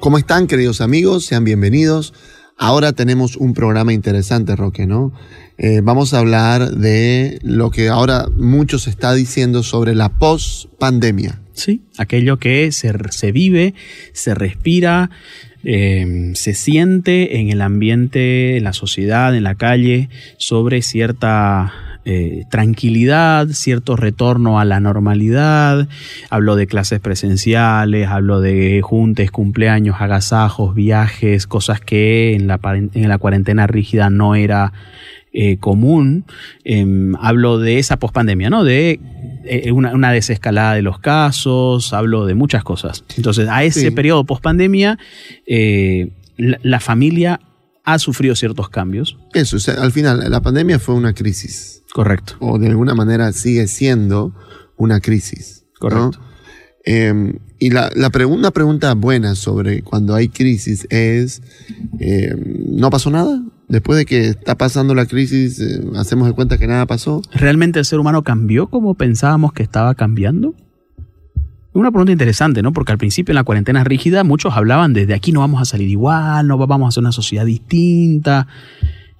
¿Cómo están, queridos amigos? Sean bienvenidos. Ahora tenemos un programa interesante, Roque, ¿no? Eh, vamos a hablar de lo que ahora muchos está diciendo sobre la post-pandemia. Sí, aquello que se, se vive, se respira, eh, se siente en el ambiente, en la sociedad, en la calle, sobre cierta eh, tranquilidad, cierto retorno a la normalidad. Hablo de clases presenciales, hablo de juntes, cumpleaños, agasajos, viajes, cosas que en la, en la cuarentena rígida no era eh, común. Em, hablo de esa pospandemia, ¿no? De eh, una, una, desescalada de los casos, hablo de muchas cosas. Entonces, a ese sí. periodo pospandemia, la, la, familia ha sufrido ciertos cambios. Eso, o sea, al final, la pandemia fue una crisis. Correcto. O de alguna manera sigue siendo una crisis. Correcto. ¿no? Eh, y la, la una pregunta buena sobre cuando hay crisis es, eh, ¿no pasó nada? Después de que está pasando la crisis, eh, hacemos de cuenta que nada pasó. ¿Realmente el ser humano cambió como pensábamos que estaba cambiando? Una pregunta interesante, ¿no? Porque al principio en la cuarentena rígida muchos hablaban desde aquí no vamos a salir igual, no vamos a hacer una sociedad distinta.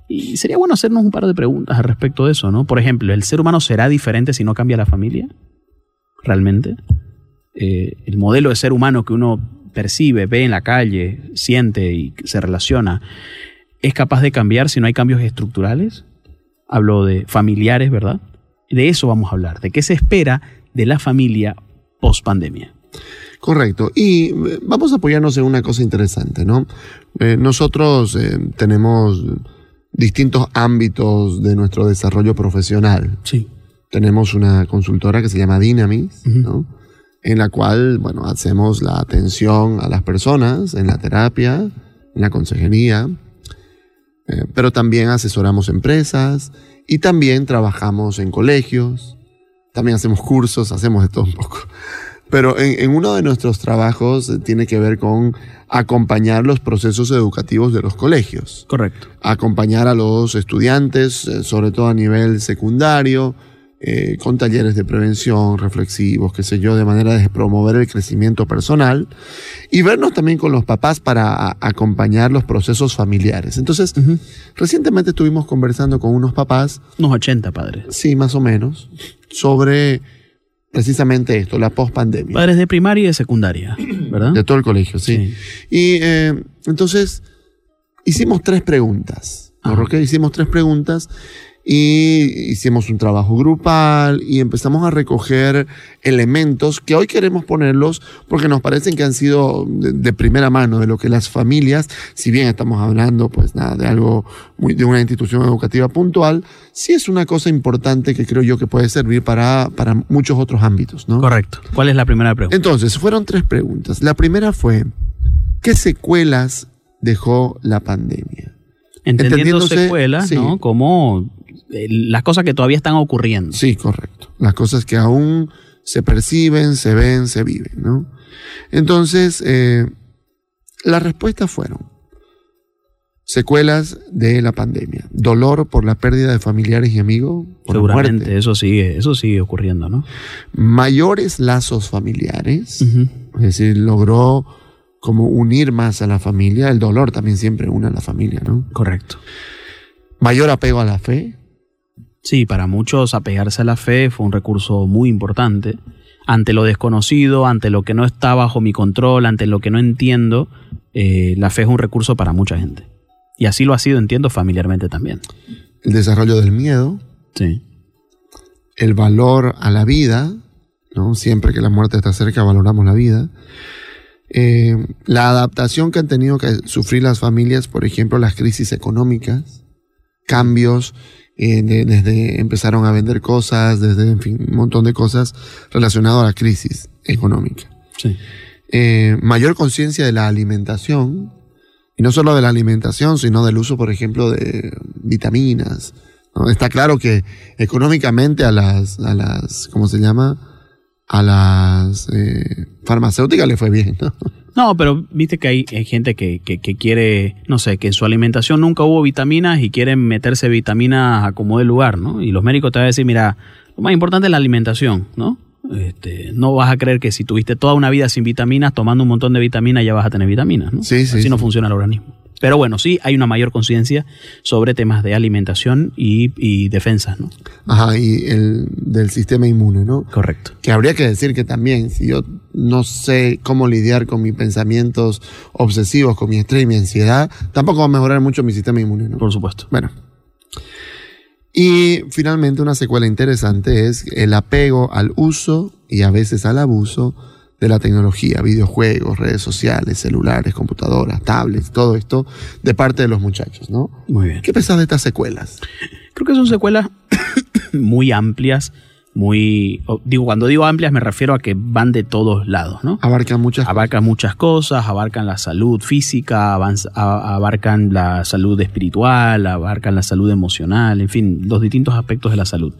Y sería bueno hacernos un par de preguntas al respecto de eso, ¿no? Por ejemplo, ¿el ser humano será diferente si no cambia la familia? ¿Realmente? Eh, el modelo de ser humano que uno percibe, ve en la calle, siente y se relaciona, ¿es capaz de cambiar si no hay cambios estructurales? Hablo de familiares, ¿verdad? De eso vamos a hablar, de qué se espera de la familia post pandemia. Correcto. Y vamos a apoyarnos en una cosa interesante, ¿no? Eh, nosotros eh, tenemos distintos ámbitos de nuestro desarrollo profesional. Sí. Tenemos una consultora que se llama Dynamis, uh -huh. ¿no? en la cual, bueno, hacemos la atención a las personas en la terapia, en la consejería, eh, pero también asesoramos empresas y también trabajamos en colegios, también hacemos cursos, hacemos de todo un poco. Pero en, en, uno de nuestros trabajos tiene que ver con acompañar los procesos educativos de los colegios. Correcto. Acompañar a los estudiantes, eh, sobre todo a nivel secundario, eh, con talleres de prevención, reflexivos, qué sé yo, de manera de promover el crecimiento personal y vernos también con los papás para a, acompañar los procesos familiares. Entonces, uh -huh. recientemente estuvimos conversando con unos papás. Unos 80 padres. Sí, más o menos, sobre precisamente esto, la pospandemia. Padres de primaria y de secundaria, ¿verdad? De todo el colegio, sí. sí. Y eh, entonces hicimos tres preguntas. ¿no? Hicimos tres preguntas y hicimos un trabajo grupal y empezamos a recoger elementos que hoy queremos ponerlos porque nos parecen que han sido de, de, primera mano de lo que las familias, si bien estamos hablando pues nada de algo muy, de una institución educativa puntual, sí es una cosa importante que creo yo que puede servir para, para muchos otros ámbitos, ¿no? Correcto. ¿Cuál es la primera pregunta? Entonces, fueron tres preguntas. La primera fue, ¿qué secuelas dejó la pandemia? Entendiendo secuelas, sí. ¿no? Como las cosas que todavía están ocurriendo. Sí, correcto. Las cosas que aún se perciben, se ven, se viven, ¿no? Entonces, eh, las respuestas fueron secuelas de la pandemia, dolor por la pérdida de familiares y amigos, por seguramente muerte. eso sigue, eso sigue ocurriendo, ¿no? Mayores lazos familiares, uh -huh. es decir, logró como unir más a la familia, el dolor también siempre une a la familia, ¿no? Correcto. Mayor apego a la fe, Sí, para muchos apegarse a la fe fue un recurso muy importante. Ante lo desconocido, ante lo que no está bajo mi control, ante lo que no entiendo, eh, la fe es un recurso para mucha gente. Y así lo ha sido, entiendo, familiarmente también. El desarrollo del miedo. Sí. El valor a la vida, ¿no? Siempre que la muerte está cerca, valoramos la vida. Eh, la adaptación que han tenido que sufrir las familias, por ejemplo, las crisis económicas, cambios eh, de- desde empezaron a vender cosas, desde, en fin, un montón de cosas relacionadas a la crisis económica. Sí. Eh, mayor conciencia de la alimentación, y no solo de la alimentación, sino del uso, por ejemplo, de vitaminas. ¿no? Está claro que económicamente a las, a las, ¿cómo se llama? A las eh, farmacéuticas le fue bien, ¿no? No, pero viste que hay, hay gente que, que- que quiere, no sé, que en su alimentación nunca hubo vitaminas y quieren meterse vitaminas a como de lugar, ¿no? Y los médicos te van a decir, mira, lo más importante es la alimentación, ¿no? Este, no vas a creer que si tuviste toda una vida sin vitaminas, tomando un montón de vitaminas, ya vas a tener vitaminas, ¿no? Sí, sí, Así no sí. funciona el organismo. Pero bueno, sí hay una mayor conciencia sobre temas de alimentación y, y defensas, ¿no? Ajá, y el del sistema inmune, ¿no? Correcto. Que habría que decir que también, si yo no sé cómo lidiar con mis pensamientos obsesivos, con mi estrés y mi ansiedad, tampoco va a mejorar mucho mi sistema inmune, ¿no? Por supuesto. Bueno. Y finalmente una secuela interesante es el apego al uso y a veces al abuso de la tecnología, videojuegos, redes sociales, celulares, computadoras, tablets, todo esto de parte de los muchachos, ¿no? Muy bien. ¿Qué pensás de estas secuelas? Creo que son secuelas muy amplias, muy... Digo, cuando digo amplias me refiero a que van de todos lados, ¿no? Abarcan muchas Abarcan muchas cosas, abarcan la salud física, abarcan la salud espiritual, abarcan la salud emocional, en fin, los distintos aspectos de la salud.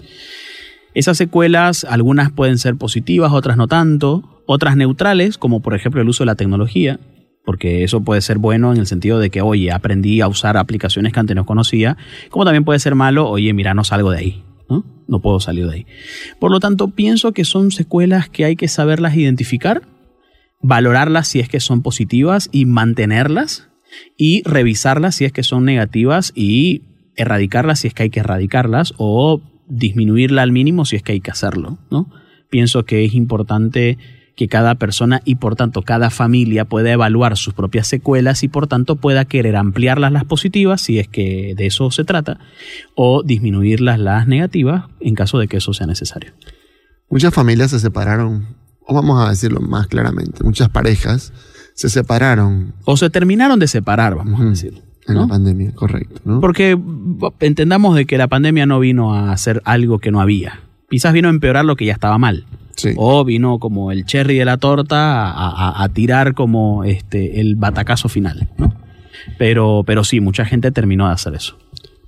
Esas secuelas, algunas pueden ser positivas, otras no tanto, otras neutrales, como por ejemplo el uso de la tecnología, porque eso puede ser bueno en el sentido de que, oye, aprendí a usar aplicaciones que antes no conocía, como también puede ser malo, oye, mira, no salgo de ahí, ¿no? No puedo salir de ahí. Por lo tanto, pienso que son secuelas que hay que saberlas identificar, valorarlas si es que son positivas y mantenerlas, y revisarlas si es que son negativas y erradicarlas si es que hay que erradicarlas, o disminuirla al mínimo si es que hay que hacerlo, ¿no? Pienso que es importante que cada persona y por tanto cada familia pueda evaluar sus propias secuelas y por tanto pueda querer ampliarlas las positivas si es que de eso se trata o disminuirlas las negativas en caso de que eso sea necesario. Muchas familias se separaron, o vamos a decirlo más claramente, muchas parejas se separaron O se terminaron de separar, vamos a Ujú. decir. en ¿no? la pandemia, correcto, ¿no? Porque entendamos de que la pandemia no vino a hacer algo que no había. Quizás vino a empeorar lo que ya estaba mal. Sí. O vino como el cherry de la torta a, a- a tirar como este el batacazo final. ¿no? Pero, pero sí, mucha gente terminó de hacer eso.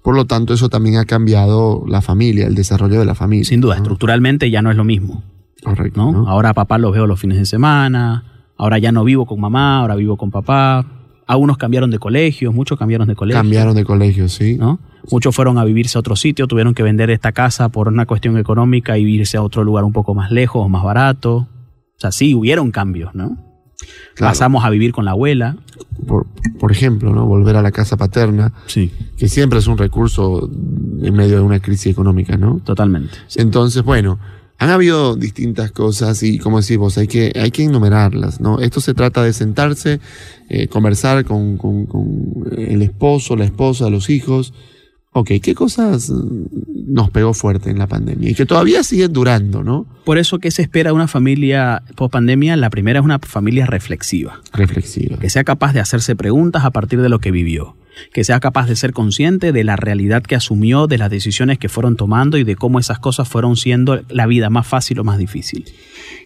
Por lo tanto, eso también ha cambiado la familia, el desarrollo de la familia. Sin duda, ¿no? estructuralmente ya no es lo mismo. Correcto. ¿no? ¿no? Ahora a papá los veo los fines de semana. Ahora ya no vivo con mamá, ahora vivo con papá. Algunos cambiaron de colegio, muchos cambiaron de colegio. Cambiaron de colegio, sí. ¿no? Muchos fueron a vivirse a otro sitio, tuvieron que vender esta casa por una cuestión económica y irse a otro lugar un poco más lejos o más barato. O sea, sí, hubieron cambios, ¿no? Claro. Pasamos a vivir con la abuela. Por, por ejemplo, ¿no? Volver a la casa paterna, Sí, que siempre es un recurso en medio de una crisis económica, ¿no? totalmente. Entonces, bueno, han habido distintas cosas y como decís vos, hay que, hay que enumerarlas, ¿no? Esto se trata de sentarse, eh, conversar con, con- con el esposo, la esposa, los hijos. Ok, ¿qué cosas mm, nos pegó fuerte en la pandemia? Y que todavía siguen durando, ¿no? Por eso, ¿qué se espera de una familia post pandemia? La primera es una familia reflexiva, Reflexiva. que sea capaz de hacerse preguntas a partir de lo que vivió, que sea capaz de ser consciente de la realidad que asumió, de las decisiones que fueron tomando y de cómo esas cosas fueron siendo la vida más fácil o más difícil.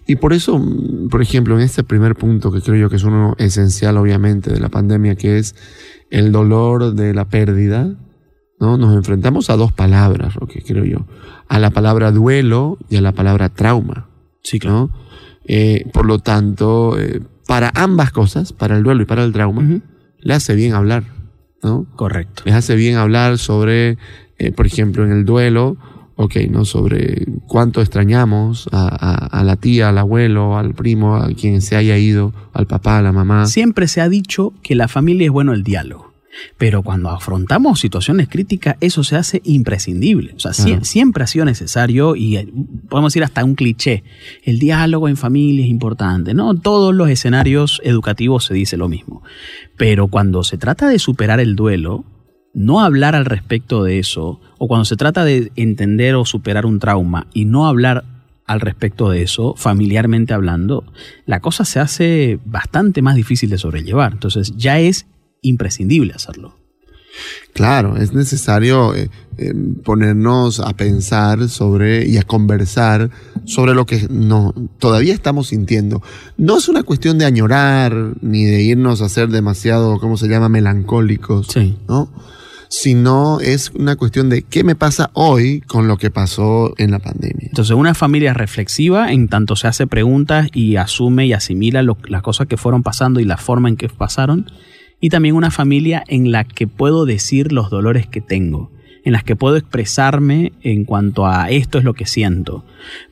Y por eso, mm, por ejemplo, en este primer punto, que creo yo que es uno esencial, obviamente, de la pandemia, que es el dolor de la pérdida, ¿no? Nos enfrentamos a dos palabras, lo que creo yo. A la palabra duelo y a la palabra trauma, Sí, claro. ¿no? Eh, por lo tanto, eh, para ambas cosas, para el duelo y para el trauma, le hace bien hablar, ¿no? Correcto. les hace bien hablar sobre, eh, por ejemplo, en el duelo, ok, ¿no? Sobre cuánto extrañamos a, a- a la tía, al abuelo, al primo, a quien se haya ido, al papá, a la mamá. Siempre se ha dicho que la familia es bueno el diálogo. Pero cuando afrontamos situaciones críticas, eso se hace imprescindible. O sea, sie- siempre ha sido necesario y eh, podemos decir hasta un cliché. El diálogo en familia es importante. No todos los escenarios educativos se dice lo mismo. Pero cuando se trata de superar el duelo, no hablar al respecto de eso, o cuando se trata de entender o superar un trauma y no hablar al respecto de eso, familiarmente hablando, la cosa se hace bastante más difícil de sobrellevar. Entonces ya es imprescindible hacerlo. Claro, es necesario eh, eh, ponernos a pensar sobre y a conversar sobre lo que no, todavía estamos sintiendo. No es una cuestión de añorar ni de irnos a ser demasiado, ¿cómo se llama?, melancólicos, Sí. ¿no? Sino es una cuestión de qué me pasa hoy con lo que pasó en la pandemia. Entonces, una familia reflexiva en tanto se hace preguntas y asume y asimila lo- las cosas que fueron pasando y la forma en que pasaron. Y también una familia en la que puedo decir los dolores que tengo, en las que puedo expresarme en cuanto a esto es lo que siento.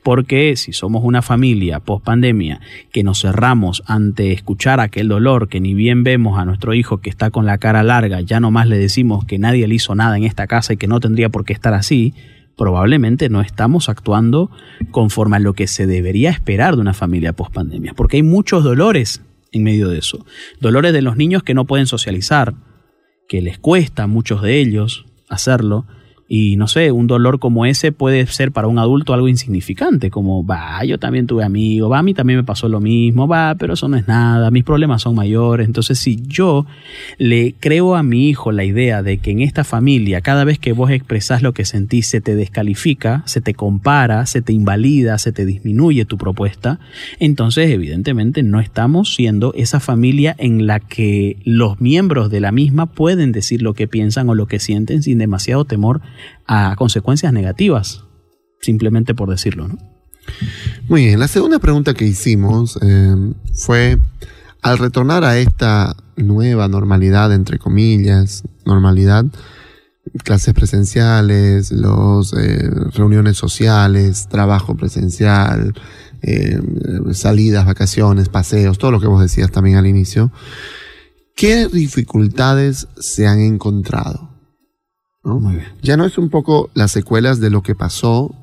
Porque si somos una familia post pandemia que nos cerramos ante escuchar aquel dolor, que ni bien vemos a nuestro hijo que está con la cara larga, ya nomás le decimos que nadie le hizo nada en esta casa y que no tendría por qué estar así, probablemente no estamos actuando conforme a lo que se debería esperar de una familia post pandemia, porque hay muchos dolores en medio de eso. Dolores de los niños que no pueden socializar, que les cuesta a muchos de ellos hacerlo. Y no sé, un dolor como ese puede ser para un adulto algo insignificante, como, va, yo también tuve amigos, va, a mí también me pasó lo mismo, va, pero eso no es nada, mis problemas son mayores. Entonces, si yo le creo a mi hijo la idea de que en esta familia, cada vez que vos expresás lo que sentís, se te descalifica, se te compara, se te invalida, se te disminuye tu propuesta, entonces evidentemente no estamos siendo esa familia en la que los miembros de la misma pueden decir lo que piensan o lo que sienten sin demasiado temor a consecuencias negativas, simplemente por decirlo, ¿no? Muy bien, la segunda pregunta que hicimos eh, fue, al retornar a esta nueva normalidad, entre comillas, normalidad, clases presenciales, eh, reuniones sociales, trabajo presencial, eh, salidas, vacaciones, paseos, todo lo que vos decías también al inicio, ¿qué dificultades se han encontrado? ¿No? Muy bien. Ya no es un poco las secuelas de lo que pasó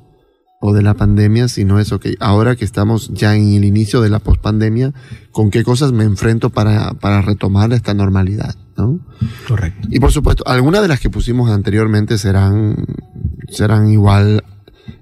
o de la pandemia, sino eso que ahora que estamos ya en el inicio de la pospandemia, ¿con qué cosas me enfrento para, para retomar esta normalidad? ¿no? Correcto. Y por supuesto, algunas de las que pusimos anteriormente serán, serán igual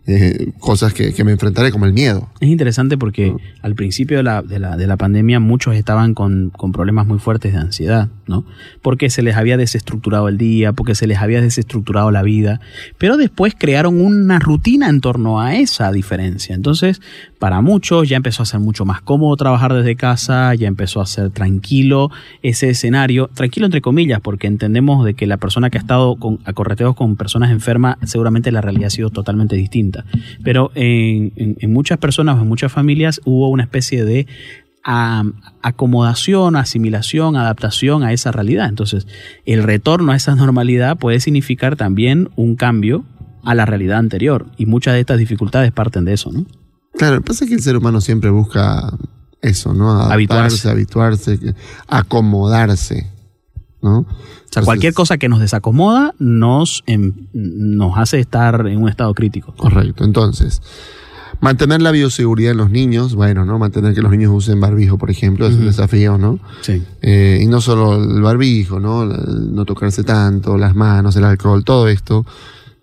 eh, cosas que, que me enfrentaré, como el miedo. Es interesante porque al principio de la, de la, de la pandemia muchos estaban con, con problemas muy fuertes de ansiedad, ¿no? Porque se les había desestructurado el día, porque se les había desestructurado la vida, pero después crearon una rutina en torno a esa diferencia. Entonces, para muchos ya empezó a ser mucho más cómodo trabajar desde casa, ya empezó a ser tranquilo ese escenario, tranquilo entre comillas, porque entendemos de que la persona que ha estado con, a correteos con personas enfermas, seguramente la realidad ha sido totalmente distinta. Pero en, en- en muchas personas o en muchas familias hubo una especie de acomodación, asimilación, adaptación a esa realidad. Entonces, el retorno a esa normalidad puede significar también un cambio a la realidad anterior. Y muchas de estas dificultades parten de eso, ¿no? Claro, lo que pasa es que el ser humano siempre busca eso, ¿no? Adaptarse, Habituarse. habituarse, acomodarse, ¿no? O sea, cualquier cosa que nos desacomoda nos, em, nos hace estar en un estado crítico. Correcto. Entonces, mantener la bioseguridad en los niños, bueno, ¿no? Mantener que los niños usen barbijo, por ejemplo, es un desafío, ¿no? Sí. Eh, y no solo el barbijo, ¿no? El no tocarse tanto, las manos, el alcohol, todo esto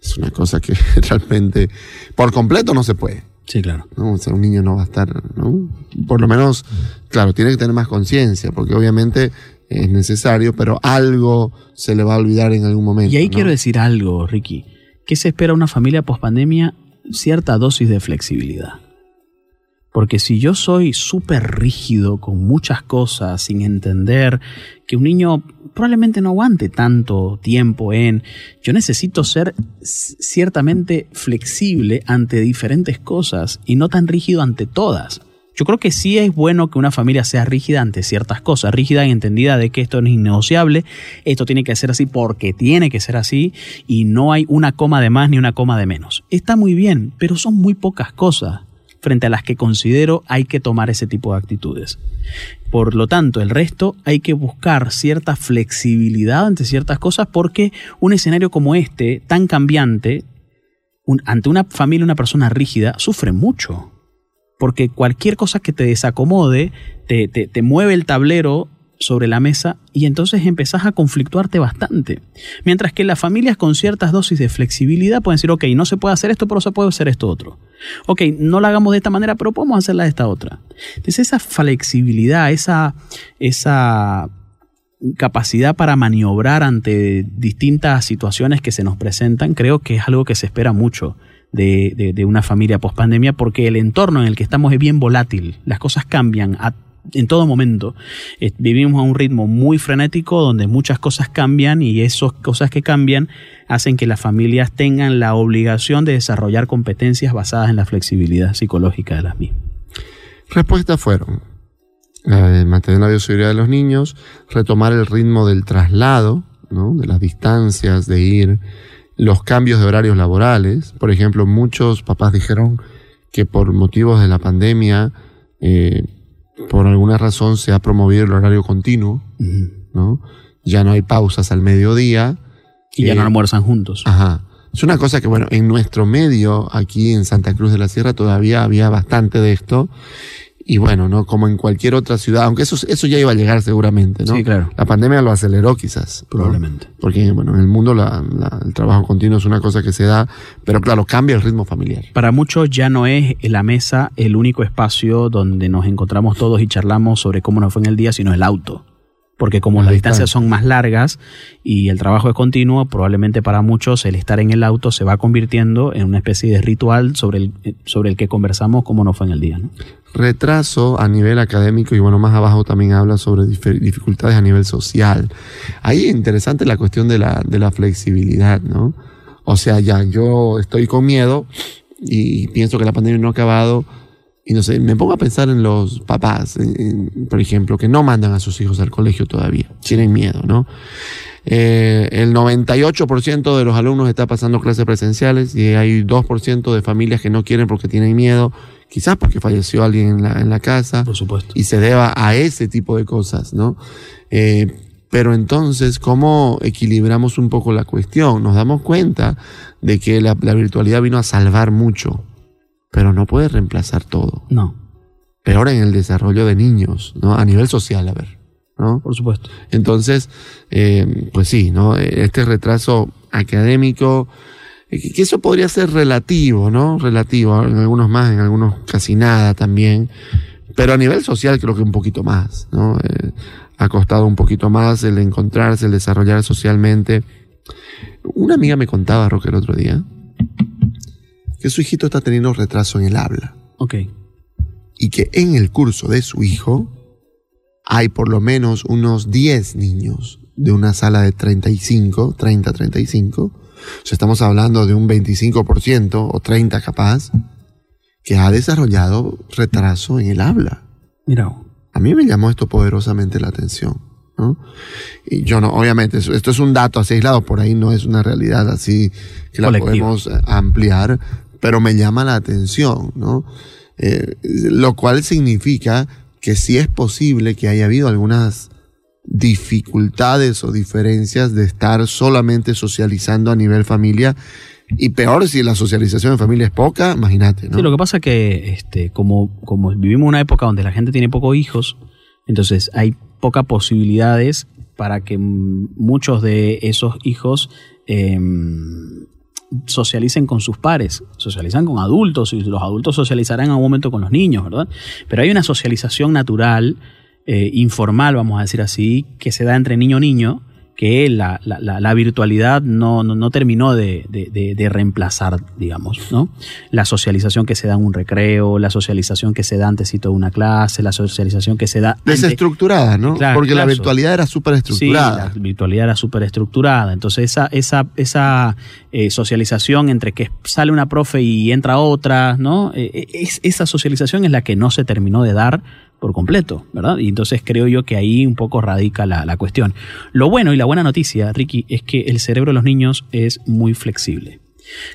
es una cosa que realmente por completo no se puede. Sí, claro. ¿no? O sea, un niño no va a estar, ¿no? Por lo menos, claro, tiene que tener más conciencia, porque obviamente es necesario, pero algo se le va a olvidar en algún momento. Y ahí ¿no? quiero decir algo, Ricky. ¿Qué se espera una familia pospandemia? Cierta dosis de flexibilidad. Porque si yo soy súper rígido con muchas cosas, sin entender que un niño probablemente no aguante tanto tiempo en, yo necesito ser ciertamente flexible ante diferentes cosas y no tan rígido ante todas. Yo creo que sí es bueno que una familia sea rígida ante ciertas cosas, rígida y entendida de que esto no es innegociable, esto tiene que ser así porque tiene que ser así y no hay una coma de más ni una coma de menos. Está muy bien, pero son muy pocas cosas frente a las que considero hay que tomar ese tipo de actitudes. Por lo tanto, el resto hay que buscar cierta flexibilidad ante ciertas cosas porque un escenario como este, tan cambiante, ante una familia, una persona rígida, sufre mucho. Porque cualquier cosa que te desacomode, te, te- mueve el tablero sobre la mesa y entonces empezás a conflictuarte bastante. Mientras que las familias con ciertas dosis de flexibilidad pueden decir, ok, no se puede hacer esto, pero se puede hacer esto otro. Ok, no la hagamos de esta manera, pero podemos hacerla de esta otra. Entonces esa flexibilidad, esa, esa capacidad para maniobrar ante distintas situaciones que se nos presentan, creo que es algo que se espera mucho de, de, una familia post pandemia porque el entorno en el que estamos es bien volátil, las cosas cambian en todo momento. Vivimos a un ritmo muy frenético donde muchas cosas cambian y esas cosas que cambian hacen que las familias tengan la obligación de desarrollar competencias basadas en la flexibilidad psicológica de las mismas. Respuestas fueron mantener la bioseguridad de los niños, retomar el ritmo del traslado, ¿no? de las distancias, de ir, los cambios de horarios laborales. Por ejemplo, muchos papás dijeron que por motivos de la pandemia, eh, por alguna razón se ha promovido el horario continuo, ¿no? Ya no hay pausas al mediodía. Y ya no almuerzan juntos. Ajá. Es una cosa que, bueno, en nuestro medio, aquí en Santa Cruz de la Sierra, todavía había bastante de esto y bueno, ¿no? Como en cualquier otra ciudad, aunque eso, eso ya iba a llegar seguramente, ¿no? Sí, claro. La pandemia lo aceleró quizás. Probablemente. Porque, bueno, en el mundo el trabajo continuo es una cosa que se da, pero claro, cambia el ritmo familiar. Para muchos ya no es la mesa el único espacio donde nos encontramos todos y charlamos sobre cómo nos fue en el día, sino el auto porque como las distancias son más largas y el trabajo es continuo, probablemente para muchos el estar en el auto se va convirtiendo en una especie de ritual sobre el, sobre el que conversamos como no fue en el día. Retraso a nivel académico y bueno, más abajo también habla sobre dificultades a nivel social. Ahí es interesante la cuestión de la, de la flexibilidad, ¿no? O sea, ya yo estoy con miedo y pienso que la pandemia no ha acabado y no sé, me pongo a pensar en los papás, por ejemplo, que no mandan a sus hijos al colegio todavía, tienen miedo, ¿no? Eh, el 98% de los alumnos está pasando clases presenciales y hay 2% de familias que no quieren porque tienen miedo, quizás porque falleció alguien en la, en la casa. Por supuesto. Y se deba a ese tipo de cosas, ¿no? Eh, pero entonces, ¿cómo equilibramos un poco la cuestión? Nos damos cuenta de que la, la virtualidad vino a salvar mucho pero no puede reemplazar todo. No. Peor en el desarrollo de niños, ¿no? A nivel social, a ver. ¿no? Por supuesto. Entonces, eh, pues sí, ¿no? Este retraso académico, eh, que eso podría ser relativo, ¿no? Relativo, en algunos más, en algunos casi nada también, pero a nivel social creo que un poquito más, ¿no? Eh, ha costado un poquito más el encontrarse, el desarrollar socialmente. Una amiga me contaba, Roque, el otro día, que su hijito está teniendo retraso en el habla. Ok. Y que en el curso de su hijo hay por lo menos unos 10 niños de una sala de 35, 30, 35. O sea, estamos hablando de un 25% o 30 capaz que ha desarrollado retraso en el habla. Mira. A mí me llamó esto poderosamente la atención. ¿no? Y yo no, obviamente, esto es un dato así aislado, por ahí no es una realidad así que la podemos eh, ampliar, pero me llama la atención, ¿no? Eh, lo cual significa que sí es posible que haya habido algunas dificultades o diferencias de estar solamente socializando a nivel familia y peor si la socialización en familia es poca, imagínate, ¿no? Sí, lo que pasa es que este, como, como vivimos una época donde la gente tiene pocos hijos, entonces hay pocas posibilidades para que muchos de esos hijos eh, socialicen con sus pares, socializan con adultos y los adultos socializarán en algún momento con los niños, ¿verdad? Pero hay una socialización natural, eh, informal, vamos a decir así, que se da entre niño y niño, que la, la, la, virtualidad no, no, no terminó de, de, de, reemplazar, digamos, ¿no? La socialización que se da en un recreo, la socialización que se da antes de una clase, la socialización que se da... Desestructurada, ¿no? Porque la virtualidad era súper estructurada. Sí, la virtualidad era súper estructurada. Entonces esa, esa, esa eh, socialización entre que sale una profe y entra otra, ¿no? Eh, es, esa socialización es la que no se terminó de dar por completo, ¿verdad? Y entonces creo yo que ahí un poco radica la, la, cuestión. Lo bueno y la buena noticia, Ricky, es que el cerebro de los niños es muy flexible.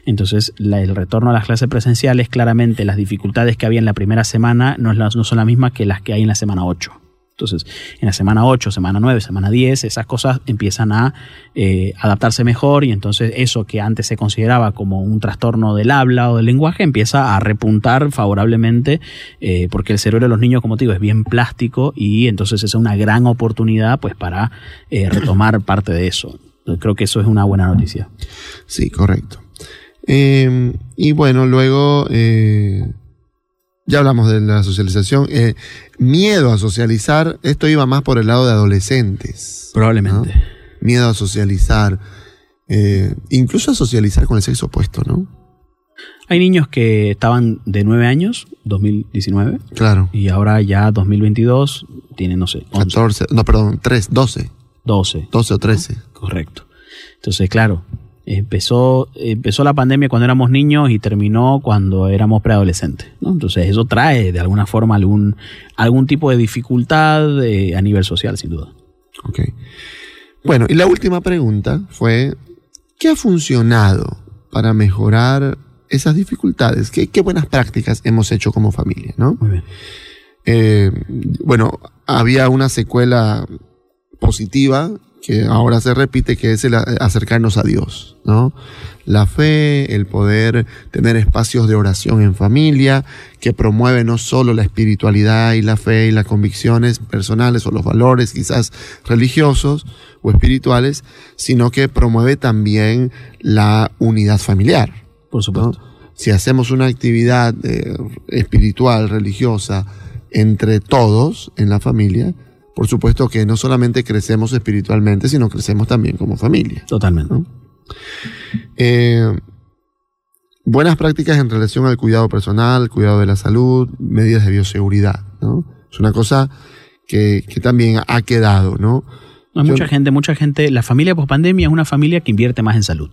Entonces, la, el retorno a las clases presenciales, claramente las dificultades que había en la primera semana no, no son las mismas que las que hay en la semana 8. Entonces, en la semana 8, semana 9, semana 10, esas cosas empiezan a eh, adaptarse mejor y entonces eso que antes se consideraba como un trastorno del habla o del lenguaje empieza a repuntar favorablemente eh, porque el cerebro de los niños, como te digo, es bien plástico y entonces es una gran oportunidad pues para eh, retomar parte de eso. Creo que eso es una buena noticia. Sí, correcto. y bueno, luego Ya hablamos de la socialización. Eh, miedo a socializar, esto iba más por el lado de adolescentes. Probablemente. Miedo a socializar. eh, incluso a socializar con el sexo opuesto, ¿no? Hay niños que estaban de 9 años, 2019, Claro. y ahora ya 2022 tienen, no sé, 11, 14, no, perdón, 3, 12. 12. 12 o 13. Correcto. Entonces, claro, empezó, empezó la pandemia cuando éramos niños y terminó cuando éramos preadolescentes. ¿no? Entonces, eso trae de alguna forma algún, algún tipo de dificultad eh, a nivel social, sin duda. Ok. Bueno, y la última pregunta fue, ¿qué ha funcionado para mejorar esas dificultades? ¿Qué, qué buenas prácticas hemos hecho como familia, no? Muy bien. Eh, bueno, había una secuela positiva que ahora se repite, que es el acercarnos a Dios, ¿no? La fe, el poder tener espacios de oración en familia, que promueve no solo la espiritualidad y la fe y las convicciones personales o los valores quizás religiosos o espirituales, sino que promueve también la unidad familiar. Por ¿no? supuesto. Si hacemos una actividad eh, espiritual, religiosa, entre todos en la familia, por supuesto que no solamente crecemos espiritualmente, sino crecemos también como familia. Totalmente. ¿no? Eh, buenas prácticas en relación al cuidado personal, cuidado de la salud, medidas de bioseguridad. ¿no? Es una cosa que, que también ha quedado, ¿no? Hay Yo- mucha gente, mucha gente. La familia pospandemia es una familia que invierte más en salud.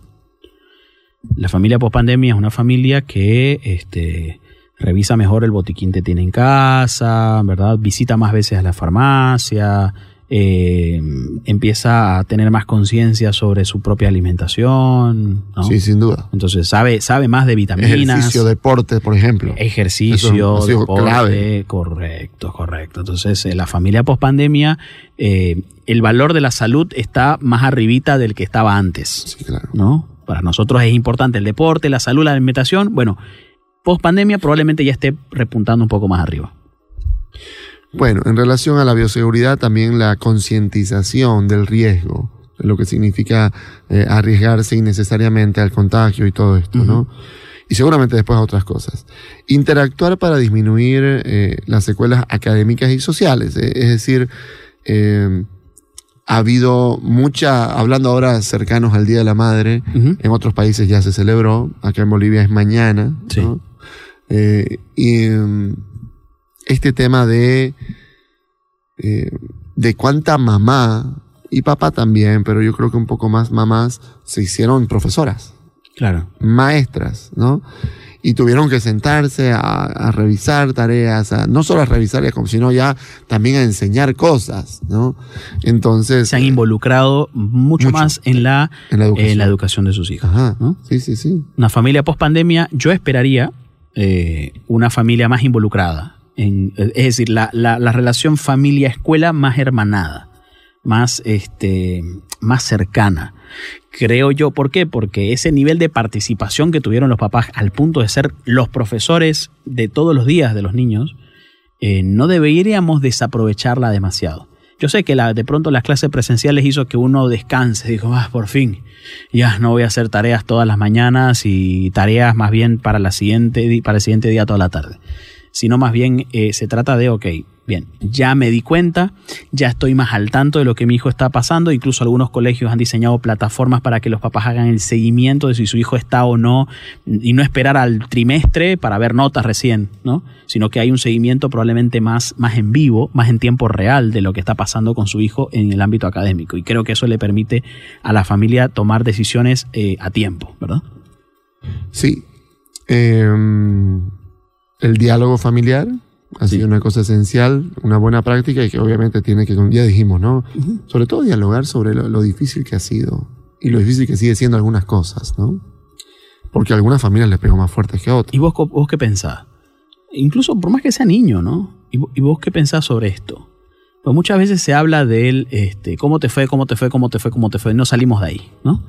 La familia pospandemia es una familia que este, revisa mejor el botiquín que tiene en casa, ¿verdad? Visita más veces a la farmacia, eh, empieza a tener más conciencia sobre su propia alimentación, ¿no? Sí, sin duda. Entonces sabe, sabe más de vitaminas. Ejercicio, deporte, por ejemplo. Ejercicio, Eso deporte, clave. correcto, correcto. Entonces, en la familia pospandemia, eh, el valor de la salud está más arribita del que estaba antes, Sí, claro. ¿no? Para nosotros es importante el deporte, la salud, la alimentación. Bueno, pospandemia probablemente ya esté repuntando un poco más arriba. Bueno, en relación a la bioseguridad, también la concientización del riesgo, lo que significa eh, arriesgarse innecesariamente al contagio y todo esto, ¿no? Y seguramente después a otras cosas. Interactuar para disminuir eh, las secuelas académicas y sociales, eh, es decir, ha habido mucha, hablando ahora cercanos al Día de la Madre, en otros países ya se celebró, acá en Bolivia es mañana. Sí. ¿no? Eh, y mm, este tema de, eh, de cuánta mamá y papá también, pero yo creo que un poco más mamás se hicieron profesoras, Claro. maestras, ¿no? Y tuvieron que sentarse a, a revisar tareas, a- no solo a revisar, sino ya también a enseñar cosas, ¿no? Entonces, Se han involucrado mucho, Mucho. más en la, en la educación. en la educación de sus hijos. Ajá, ¿no? sí, sí, sí. una familia post pandemia, yo esperaría eh, una familia más involucrada. Es decir, la relación familia-escuela más hermanada, más, este, más cercana. Creo yo, ¿por qué? Porque ese nivel de participación que tuvieron los papás al punto de ser los profesores de todos los días de los niños, eh, no deberíamos desaprovecharla demasiado. Yo sé que la, de pronto las clases presenciales hizo que uno descanse, dijo, ah, por fin, ya no voy a hacer tareas todas las mañanas y tareas más bien para, la siguiente, el siguiente día toda la tarde. Sino más bien eh, se trata de, ok, bien, ya me di cuenta, ya estoy más al tanto de lo que mi hijo está pasando, incluso algunos colegios han diseñado plataformas para que los papás hagan el seguimiento de si su hijo está o no y no esperar al trimestre para ver notas recién, ¿no? Sino que hay un seguimiento probablemente más, más en vivo, más en tiempo real de lo que está pasando con su hijo en el ámbito académico. Y creo que eso le permite a la familia tomar decisiones eh, a tiempo, ¿verdad? Sí. Eh, el diálogo familiar ha Sí. sido una cosa esencial, una buena práctica y que obviamente tiene que, ya dijimos, ¿no? Sobre todo dialogar sobre lo, lo difícil que ha sido y lo difícil que sigue siendo algunas cosas, ¿no? Porque a algunas familias les pegó más fuerte que a otras. ¿Y vos, vos qué pensás? Incluso por más que sea niño, ¿no? ¿Y, y vos qué pensás sobre esto? Pues muchas veces se habla de él, este, cómo te fue, cómo te fue, cómo te fue, cómo te fue, no salimos de ahí, ¿no?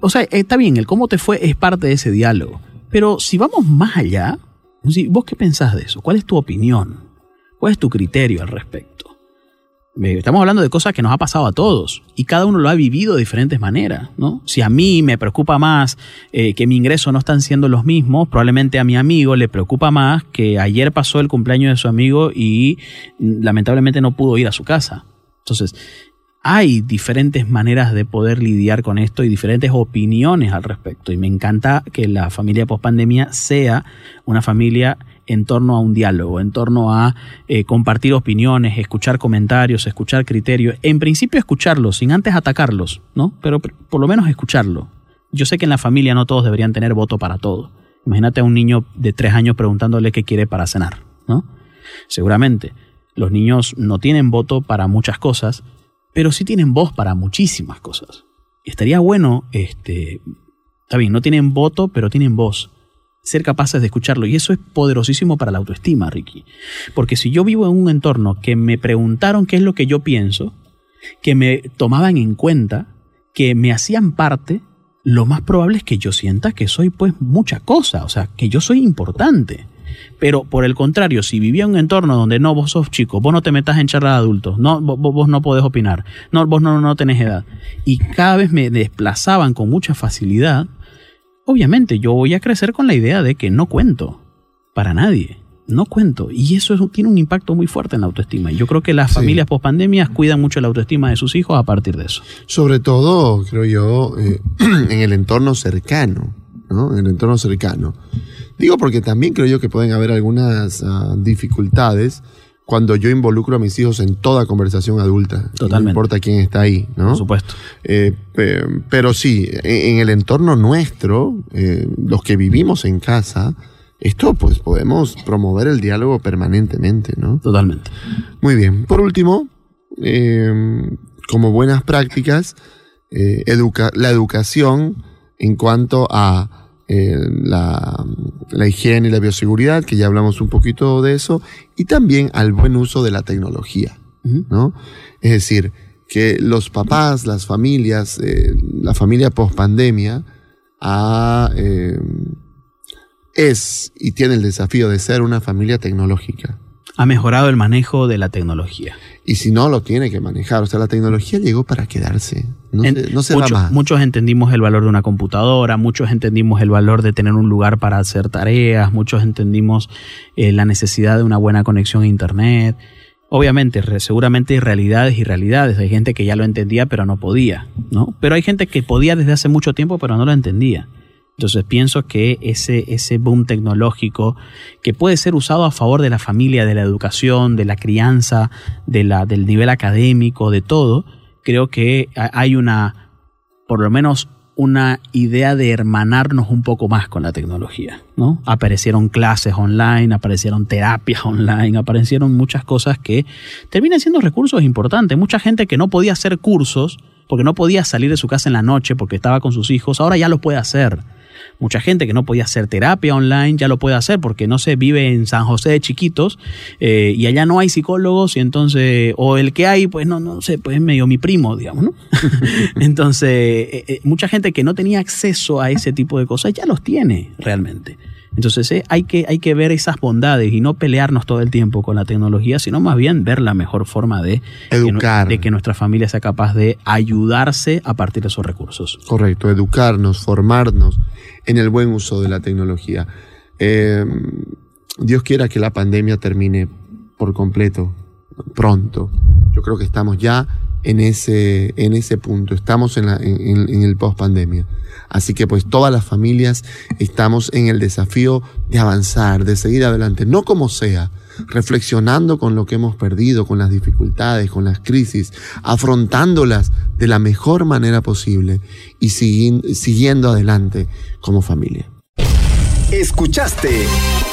O sea, está bien, el cómo te fue es parte de ese diálogo, pero si vamos más allá, ¿vos qué pensás de eso? ¿Cuál es tu opinión? ¿Cuál es tu criterio al respecto? Estamos hablando de cosas que nos ha pasado a todos y cada uno lo ha vivido de diferentes maneras, ¿no? Si a mí me preocupa más eh, que mi ingreso no están siendo los mismos, probablemente a mi amigo le preocupa más que ayer pasó el cumpleaños de su amigo y mm, lamentablemente no pudo ir a su casa. Entonces, hay diferentes maneras de poder lidiar con esto y diferentes opiniones al respecto. Y me encanta que la familia post-pandemia sea una familia en torno a un diálogo, en torno a eh, compartir opiniones, escuchar comentarios, escuchar criterios. En principio escucharlos, sin antes atacarlos, ¿no? Pero por lo menos escucharlo. Yo sé que en la familia no todos deberían tener voto para todo. Imagínate a un niño de tres años preguntándole qué quiere para cenar, ¿no? Seguramente los niños no tienen voto para muchas cosas, pero sí tienen voz para muchísimas cosas. Estaría bueno, este, está bien, no tienen voto, pero tienen voz ser capaces de escucharlo. Y eso es poderosísimo para la autoestima, Ricky. Porque si yo vivo en un entorno que me preguntaron qué es lo que yo pienso, que me tomaban en cuenta, que me hacían parte, lo más probable es que yo sienta que soy pues mucha cosa, o sea, que yo soy importante. Pero por el contrario, si vivía en un entorno donde no, vos sos chico, vos no te metas en charla de adultos, no, vos, vos no podés opinar, no, vos no, no tenés edad, y cada vez me desplazaban con mucha facilidad, obviamente yo voy a crecer con la idea de que no cuento para nadie. No cuento. Y eso tiene un impacto muy fuerte en la autoestima. Y yo creo que las familias post pandemias cuidan mucho la autoestima de sus hijos a partir de eso. Sobre todo, creo yo, eh, en el entorno cercano. ¿no? En el entorno cercano. Digo porque también creo yo que pueden haber algunas ah, dificultades cuando yo involucro a mis hijos en toda conversación adulta. Totalmente. No importa quién está ahí, ¿no? Por supuesto. Eh, pero sí, en el entorno nuestro, eh, los que vivimos en casa, esto pues podemos promover el diálogo permanentemente, ¿no? Totalmente. Muy bien. Por último, eh, como buenas prácticas, educa la educación en cuanto a eh, la, higiene y la bioseguridad, que ya hablamos un poquito de eso, y también al buen uso de la tecnología, ¿no? Es decir, que los papás, las familias, eh, la familia post pandemia, eh, es y tiene el desafío de ser una familia tecnológica ha mejorado el manejo de la tecnología. Y si no, lo tiene que manejar. O sea, la tecnología llegó para quedarse. No, se, muchos, va más. Muchos entendimos el valor de una computadora, muchos entendimos el valor de tener un lugar para hacer tareas, muchos entendimos eh, la necesidad de una buena conexión a Internet. Obviamente, seguramente hay realidades y realidades. Hay gente que ya lo entendía pero no podía, ¿no? Pero hay gente que podía desde hace mucho tiempo pero no lo entendía. Entonces pienso que ese, ese boom tecnológico que puede ser usado a favor de la familia, de la educación, de la crianza, de la, del nivel académico, de todo, creo que hay una, por lo menos una idea de hermanarnos un poco más con la tecnología, ¿no? Aparecieron clases online, aparecieron terapias online, aparecieron muchas cosas que terminan siendo recursos importantes. Mucha gente que no podía hacer cursos porque no podía salir de su casa en la noche porque estaba con sus hijos, ahora ya lo puede hacer. Mucha gente que no podía hacer terapia online ya lo puede hacer porque no se vive en San José de chiquitos eh, y allá no hay psicólogos y entonces, o el que hay, pues no, no sé, pues es medio mi primo, digamos, ¿no? entonces, eh, eh, mucha gente que no tenía acceso a ese tipo de cosas ya los tiene realmente. Entonces eh, hay, que, hay que ver esas bondades y no pelearnos todo el tiempo con la tecnología, sino más bien ver la mejor forma de, Educar. Que, de que nuestra familia sea capaz de ayudarse a partir de esos recursos. Correcto, educarnos, formarnos en el buen uso de la tecnología. Eh, Dios quiera que la pandemia termine por completo, pronto. Yo creo que estamos ya en ese, en ese punto, estamos en, la, en, el post pandemia. Así que pues todas las familias estamos en el desafío de avanzar, de seguir adelante, no como sea, reflexionando con lo que hemos perdido, con las dificultades, con las crisis, afrontándolas de la mejor manera posible y siguiendo adelante como familia. Escuchaste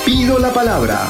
Pido la Palabra